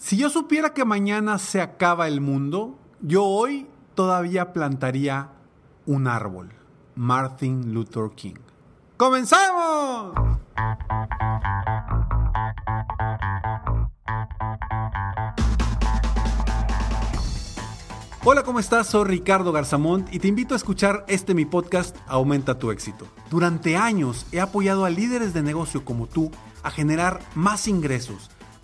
Si yo supiera que mañana se acaba el mundo, yo hoy todavía plantaría un árbol. Martin Luther King. ¡Comenzamos! Hola, ¿cómo estás? Soy Ricardo Garzamont y te invito a escuchar este mi podcast Aumenta tu éxito. Durante años he apoyado a líderes de negocio como tú a generar más ingresos,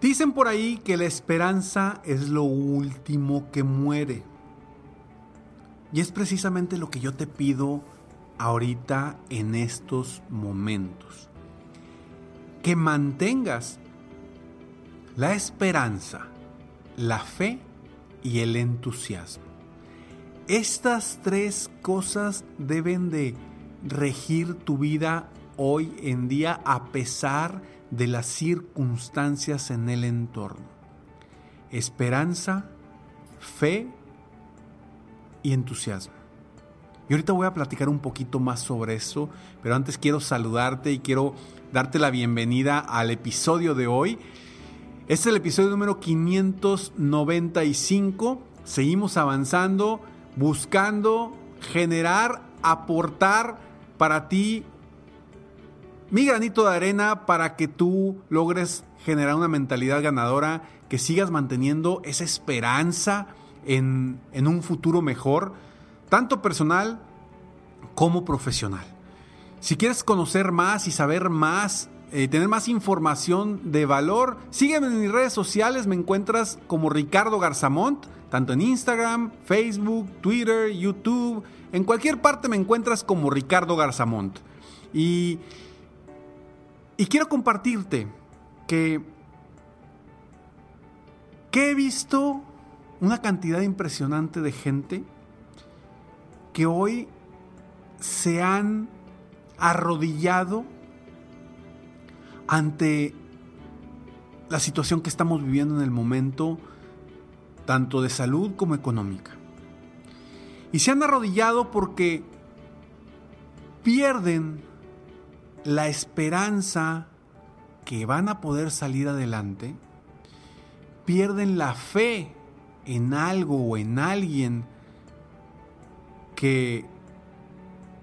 Dicen por ahí que la esperanza es lo último que muere. Y es precisamente lo que yo te pido ahorita en estos momentos. Que mantengas la esperanza, la fe y el entusiasmo. Estas tres cosas deben de regir tu vida hoy en día a pesar de las circunstancias en el entorno. Esperanza, fe y entusiasmo. Y ahorita voy a platicar un poquito más sobre eso, pero antes quiero saludarte y quiero darte la bienvenida al episodio de hoy. Este es el episodio número 595. Seguimos avanzando, buscando generar, aportar para ti mi granito de arena para que tú logres generar una mentalidad ganadora, que sigas manteniendo esa esperanza en, un futuro mejor, tanto personal como profesional. Si quieres conocer más y saber más, eh, tener más información de valor, sígueme en mis redes sociales, me encuentras como Ricardo Garzamont, tanto en Instagram, Facebook, Twitter, YouTube, en cualquier parte me encuentras como Ricardo Garzamont. Y y quiero compartirte que, que he visto una cantidad impresionante de gente que hoy se han arrodillado ante la situación que estamos viviendo en el momento, tanto de salud como económica. Y se han arrodillado porque pierden la esperanza que van a poder salir adelante, pierden la fe en algo o en alguien que,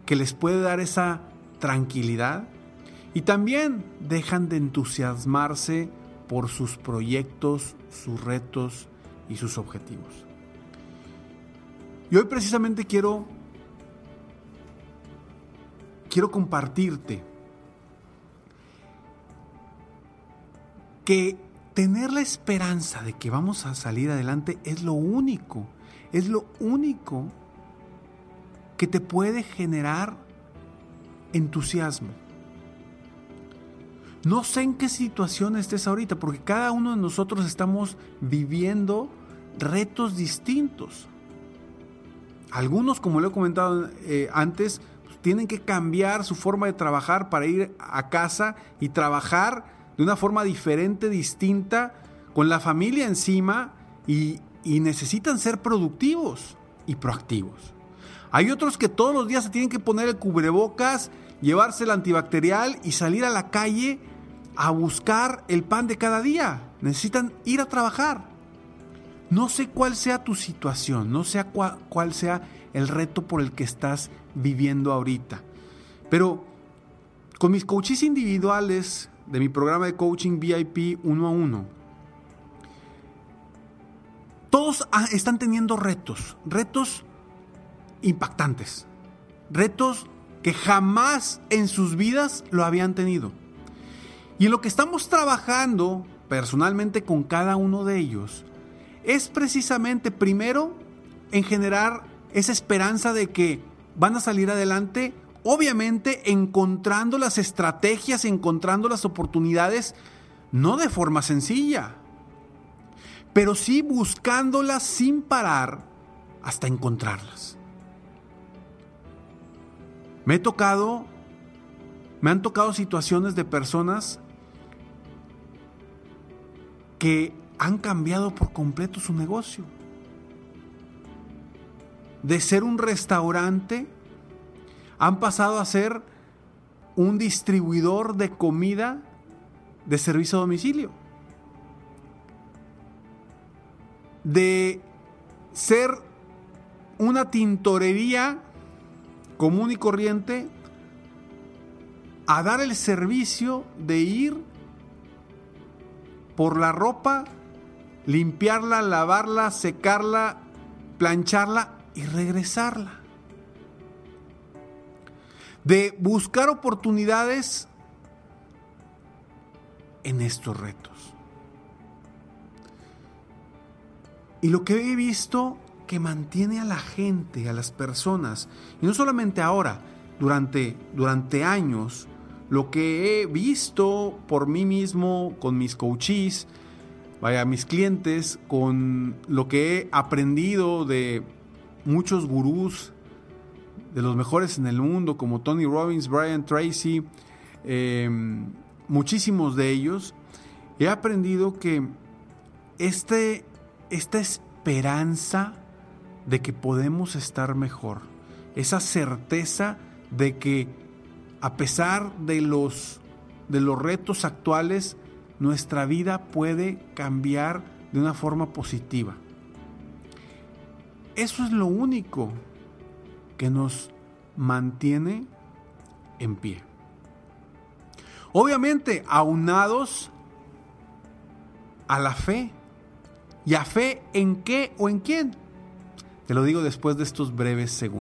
que les puede dar esa tranquilidad y también dejan de entusiasmarse por sus proyectos, sus retos y sus objetivos. Y hoy precisamente quiero quiero compartirte que tener la esperanza de que vamos a salir adelante es lo único, es lo único que te puede generar entusiasmo. No sé en qué situación estés ahorita, porque cada uno de nosotros estamos viviendo retos distintos. Algunos, como lo he comentado eh, antes, pues, tienen que cambiar su forma de trabajar para ir a casa y trabajar de una forma diferente, distinta, con la familia encima y, necesitan ser productivos. y proactivos. Hay otros que todos los días se tienen que poner el cubrebocas, llevarse el antibacterial y salir a la calle a buscar el pan de cada día. Necesitan ir a trabajar. No sé cuál sea tu situación, no sé cuál, cuál sea el reto por el que estás viviendo ahorita. Pero con mis coaches individuales de mi programa de coaching VIP uno a uno, todos están teniendo retos, retos impactantes, retos que jamás en sus vidas lo habían tenido. Y en lo que estamos trabajando personalmente con cada uno de ellos es precisamente primero en generar esa esperanza de que van a salir adelante, obviamente encontrando las estrategias, encontrando las oportunidades, no de forma sencilla, pero sí buscándolas sin parar hasta encontrarlas. Me he tocado, me han tocado situaciones de personas que han cambiado por completo su negocio. De ser un restaurante, han pasado a ser un distribuidor de comida de servicio a domicilio. De ser una tintorería común y corriente a dar el servicio de ir por la ropa, limpiarla, lavarla, secarla, plancharla y regresarla. De buscar oportunidades en estos retos. Y lo que he visto que mantiene a la gente, a las personas, y no solamente ahora, durante, durante años, lo que he visto por mí mismo, con mis coaches, vaya, mis clientes, con lo que he aprendido de muchos gurús, de los mejores en el mundo, como Tony Robbins, Brian Tracy, em, muchísimos de ellos, he aprendido que este, esta esperanza de que podemos estar mejor, esa certeza de que a pesar de los, de los retos actuales, nuestra vida puede cambiar de una forma positiva. Eso es lo único que nos mantiene en pie. Obviamente, aunados a la fe. ¿Y a fe en qué o en quién? Te lo digo después de estos breves segundos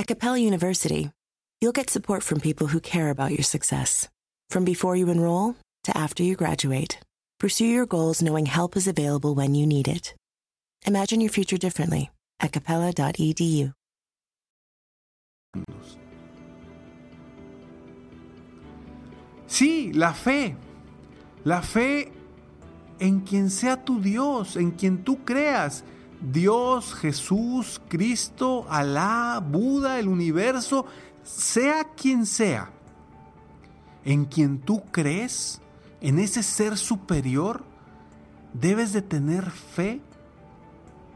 At Capella University, you'll get support from people who care about your success. From before you enroll to after you graduate, pursue your goals knowing help is available when you need it. Imagine your future differently at capella.edu. Sí, la fe. La fe en quien sea tu Dios, en quien tú creas. Dios, Jesús, Cristo, Alá, Buda, el universo, sea quien sea, en quien tú crees, en ese ser superior, debes de tener fe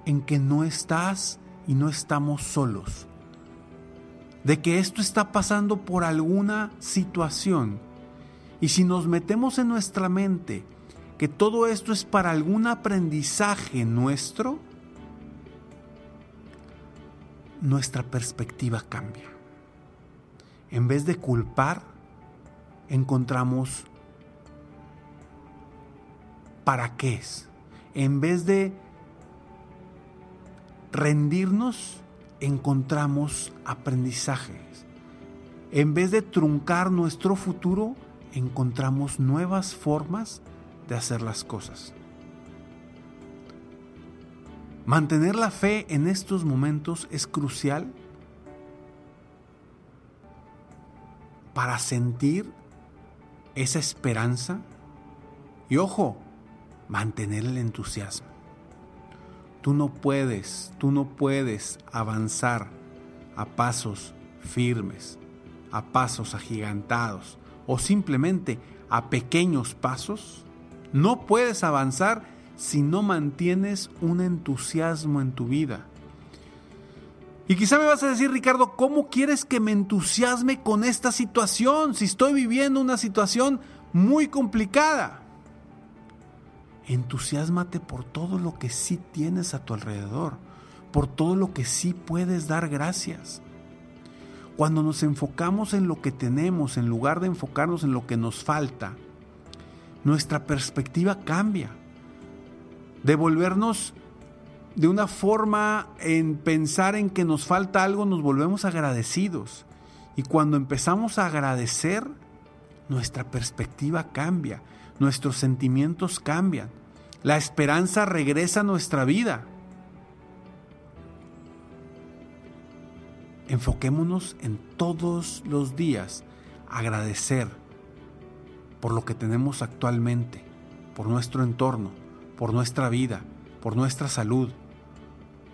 en que no estás y no estamos solos. De que esto está pasando por alguna situación. Y si nos metemos en nuestra mente que todo esto es para algún aprendizaje nuestro, nuestra perspectiva cambia. En vez de culpar, encontramos para qué es. En vez de rendirnos, encontramos aprendizajes. En vez de truncar nuestro futuro, encontramos nuevas formas de hacer las cosas. Mantener la fe en estos momentos es crucial para sentir esa esperanza y ojo, mantener el entusiasmo. Tú no puedes, tú no puedes avanzar a pasos firmes, a pasos agigantados o simplemente a pequeños pasos. No puedes avanzar si no mantienes un entusiasmo en tu vida. Y quizá me vas a decir, Ricardo, ¿cómo quieres que me entusiasme con esta situación si estoy viviendo una situación muy complicada? Entusiasmate por todo lo que sí tienes a tu alrededor, por todo lo que sí puedes dar gracias. Cuando nos enfocamos en lo que tenemos en lugar de enfocarnos en lo que nos falta, nuestra perspectiva cambia. Devolvernos de una forma en pensar en que nos falta algo, nos volvemos agradecidos. Y cuando empezamos a agradecer, nuestra perspectiva cambia, nuestros sentimientos cambian, la esperanza regresa a nuestra vida. Enfoquémonos en todos los días agradecer por lo que tenemos actualmente, por nuestro entorno, por nuestra vida, por nuestra salud,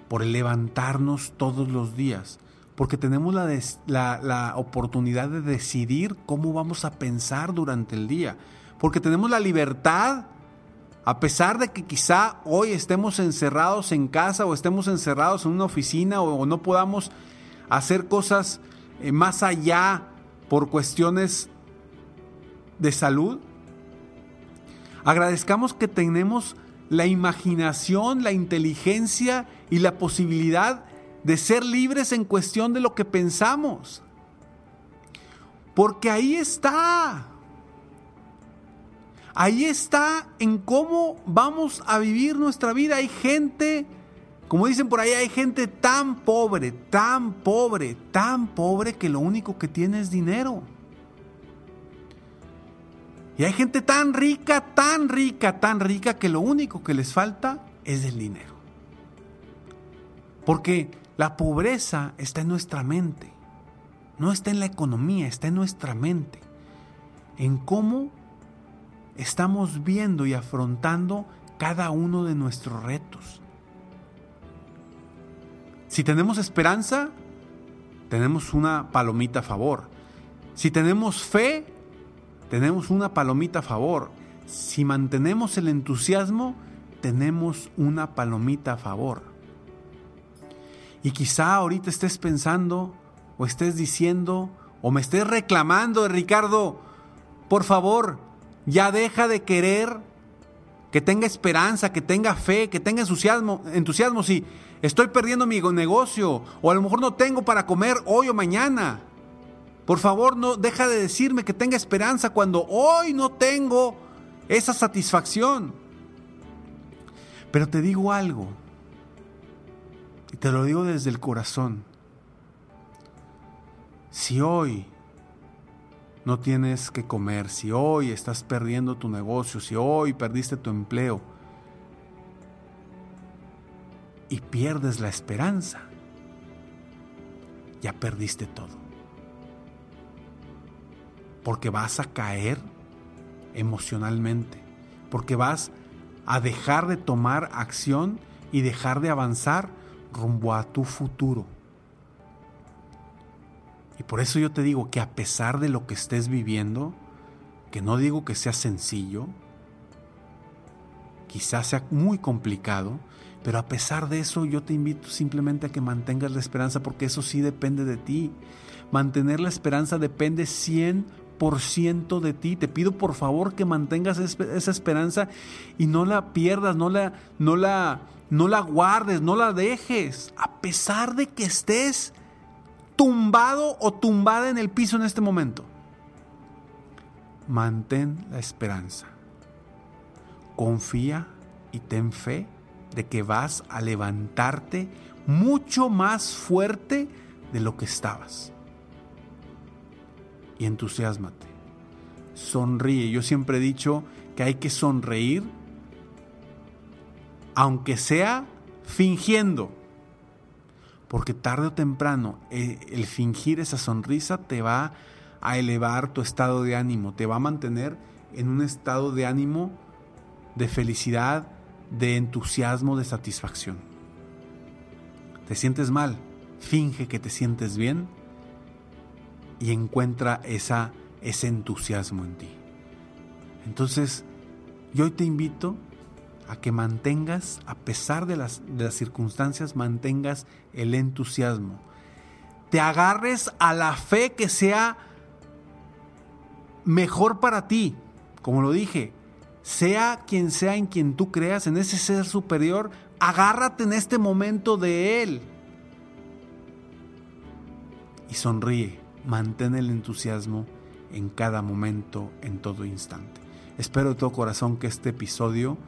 por levantarnos todos los días, porque tenemos la, la, oportunidad de decidir cómo vamos a pensar durante el día, porque tenemos la libertad, a pesar de que quizá hoy estemos encerrados en casa o estemos encerrados en una oficina o, no podamos hacer cosas eh, más allá por cuestiones de salud, agradezcamos que tenemos la imaginación, la inteligencia y la posibilidad de ser libres en cuestión de lo que pensamos. Porque ahí está. Ahí está en cómo vamos a vivir nuestra vida. Hay gente, como dicen por ahí, hay gente tan pobre, tan pobre, tan pobre que lo único que tiene es dinero. Y hay gente tan rica, tan rica, tan rica que lo único que les falta es el dinero. Porque la pobreza está en nuestra mente. No está en la economía, está en nuestra mente. En cómo estamos viendo y afrontando cada uno de nuestros retos. Si tenemos esperanza, tenemos una palomita a favor. Si tenemos fe, tenemos una palomita a favor. Si mantenemos el entusiasmo, tenemos una palomita a favor. Y quizá ahorita estés pensando o estés diciendo o me estés reclamando, Ricardo, por favor, ya deja de querer que tenga esperanza, que tenga fe, que tenga entusiasmo, entusiasmo si estoy perdiendo mi negocio o a lo mejor no tengo para comer hoy o mañana. Por favor, no deja de decirme que tenga esperanza cuando hoy no tengo esa satisfacción. Pero te digo algo, y te lo digo desde el corazón. Si hoy no tienes que comer, si hoy estás perdiendo tu negocio, si hoy perdiste tu empleo y pierdes la esperanza, ya perdiste todo porque vas a caer emocionalmente, porque vas a dejar de tomar acción y dejar de avanzar rumbo a tu futuro. Y por eso yo te digo que a pesar de lo que estés viviendo, que no digo que sea sencillo, quizás sea muy complicado, pero a pesar de eso yo te invito simplemente a que mantengas la esperanza porque eso sí depende de ti. Mantener la esperanza depende 100% de ti. Te pido por favor que mantengas esa esperanza y no la pierdas, no la, no la, no la guardes, no la dejes. A pesar de que estés tumbado o tumbada en el piso en este momento. Mantén la esperanza. Confía y ten fe de que vas a levantarte mucho más fuerte de lo que estabas. Y entusiasmate. Sonríe. Yo siempre he dicho que hay que sonreír, aunque sea fingiendo. Porque tarde o temprano eh, el fingir esa sonrisa te va a elevar tu estado de ánimo, te va a mantener en un estado de ánimo de felicidad, de entusiasmo, de satisfacción. ¿Te sientes mal? Finge que te sientes bien y encuentra esa, ese entusiasmo en ti. Entonces, yo hoy te invito a que mantengas, a pesar de las, de las circunstancias, mantengas el entusiasmo. Te agarres a la fe que sea mejor para ti. Como lo dije, sea quien sea en quien tú creas, en ese ser superior, agárrate en este momento de él. Y sonríe, mantén el entusiasmo en cada momento, en todo instante. Espero de todo corazón que este episodio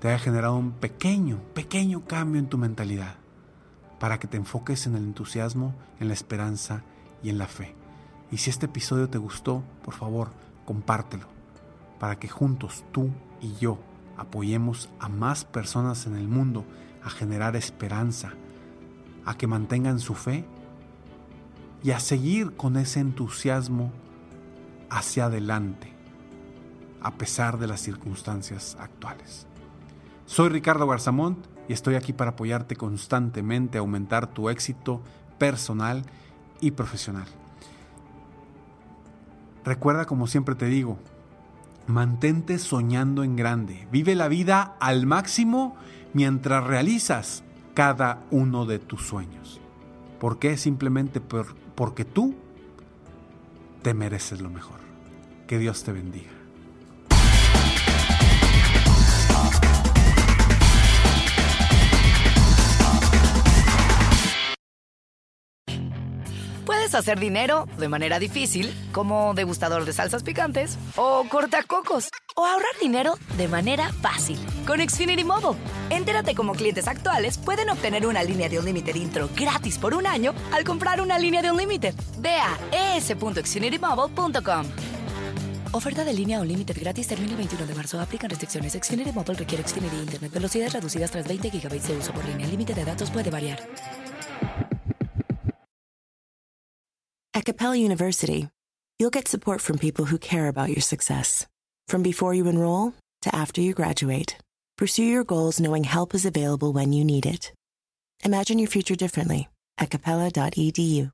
te haya generado un pequeño, pequeño cambio en tu mentalidad para que te enfoques en el entusiasmo, en la esperanza y en la fe. Y si este episodio te gustó, por favor, compártelo para que juntos tú y yo apoyemos a más personas en el mundo a generar esperanza, a que mantengan su fe y a seguir con ese entusiasmo hacia adelante, a pesar de las circunstancias actuales. Soy Ricardo Garzamont y estoy aquí para apoyarte constantemente a aumentar tu éxito personal y profesional. Recuerda, como siempre te digo, mantente soñando en grande. Vive la vida al máximo mientras realizas cada uno de tus sueños. ¿Por qué? Simplemente porque tú te mereces lo mejor. Que Dios te bendiga. hacer dinero de manera difícil, como degustador de salsas picantes, o cortacocos, o ahorrar dinero de manera fácil con Xfinity Mobile. Entérate cómo clientes actuales pueden obtener una línea de un límite intro gratis por un año al comprar una línea de un límite. Ve a es.xfinitymobile.com. Oferta de línea o límite gratis termina el 21 de marzo. Aplican restricciones. Xfinity Mobile requiere Xfinity Internet. Velocidades reducidas tras 20 GB de uso por línea. El límite de datos puede variar. At Capella University, you'll get support from people who care about your success. From before you enroll to after you graduate, pursue your goals knowing help is available when you need it. Imagine your future differently at capella.edu.